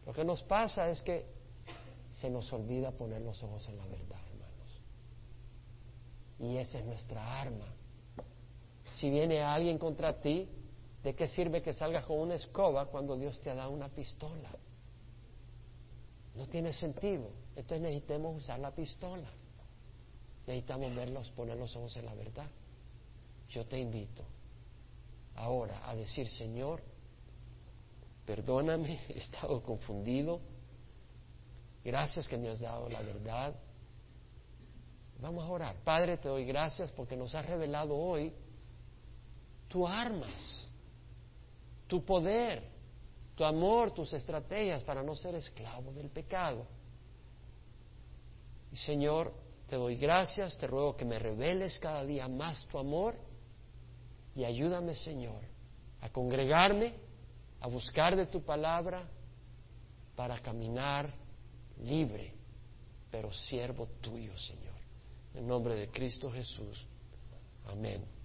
lo que nos pasa es que se nos olvida poner los ojos en la verdad, hermanos. Y esa es nuestra arma. Si viene alguien contra ti, ¿de qué sirve que salgas con una escoba cuando Dios te ha dado una pistola? No tiene sentido. Entonces necesitamos usar la pistola. Necesitamos verlos, poner los ojos en la verdad. Yo te invito ahora a decir, Señor, perdóname, <laughs> he estado confundido. Gracias que me has dado la verdad. Vamos a orar. Padre, te doy gracias porque nos has revelado hoy tu armas, tu poder, tu amor, tus estrategias para no ser esclavo del pecado. Y Señor, te doy gracias, te ruego que me reveles cada día más tu amor y ayúdame, Señor, a congregarme, a buscar de tu palabra para caminar libre, pero siervo tuyo, Señor. En nombre de Cristo Jesús. Amén.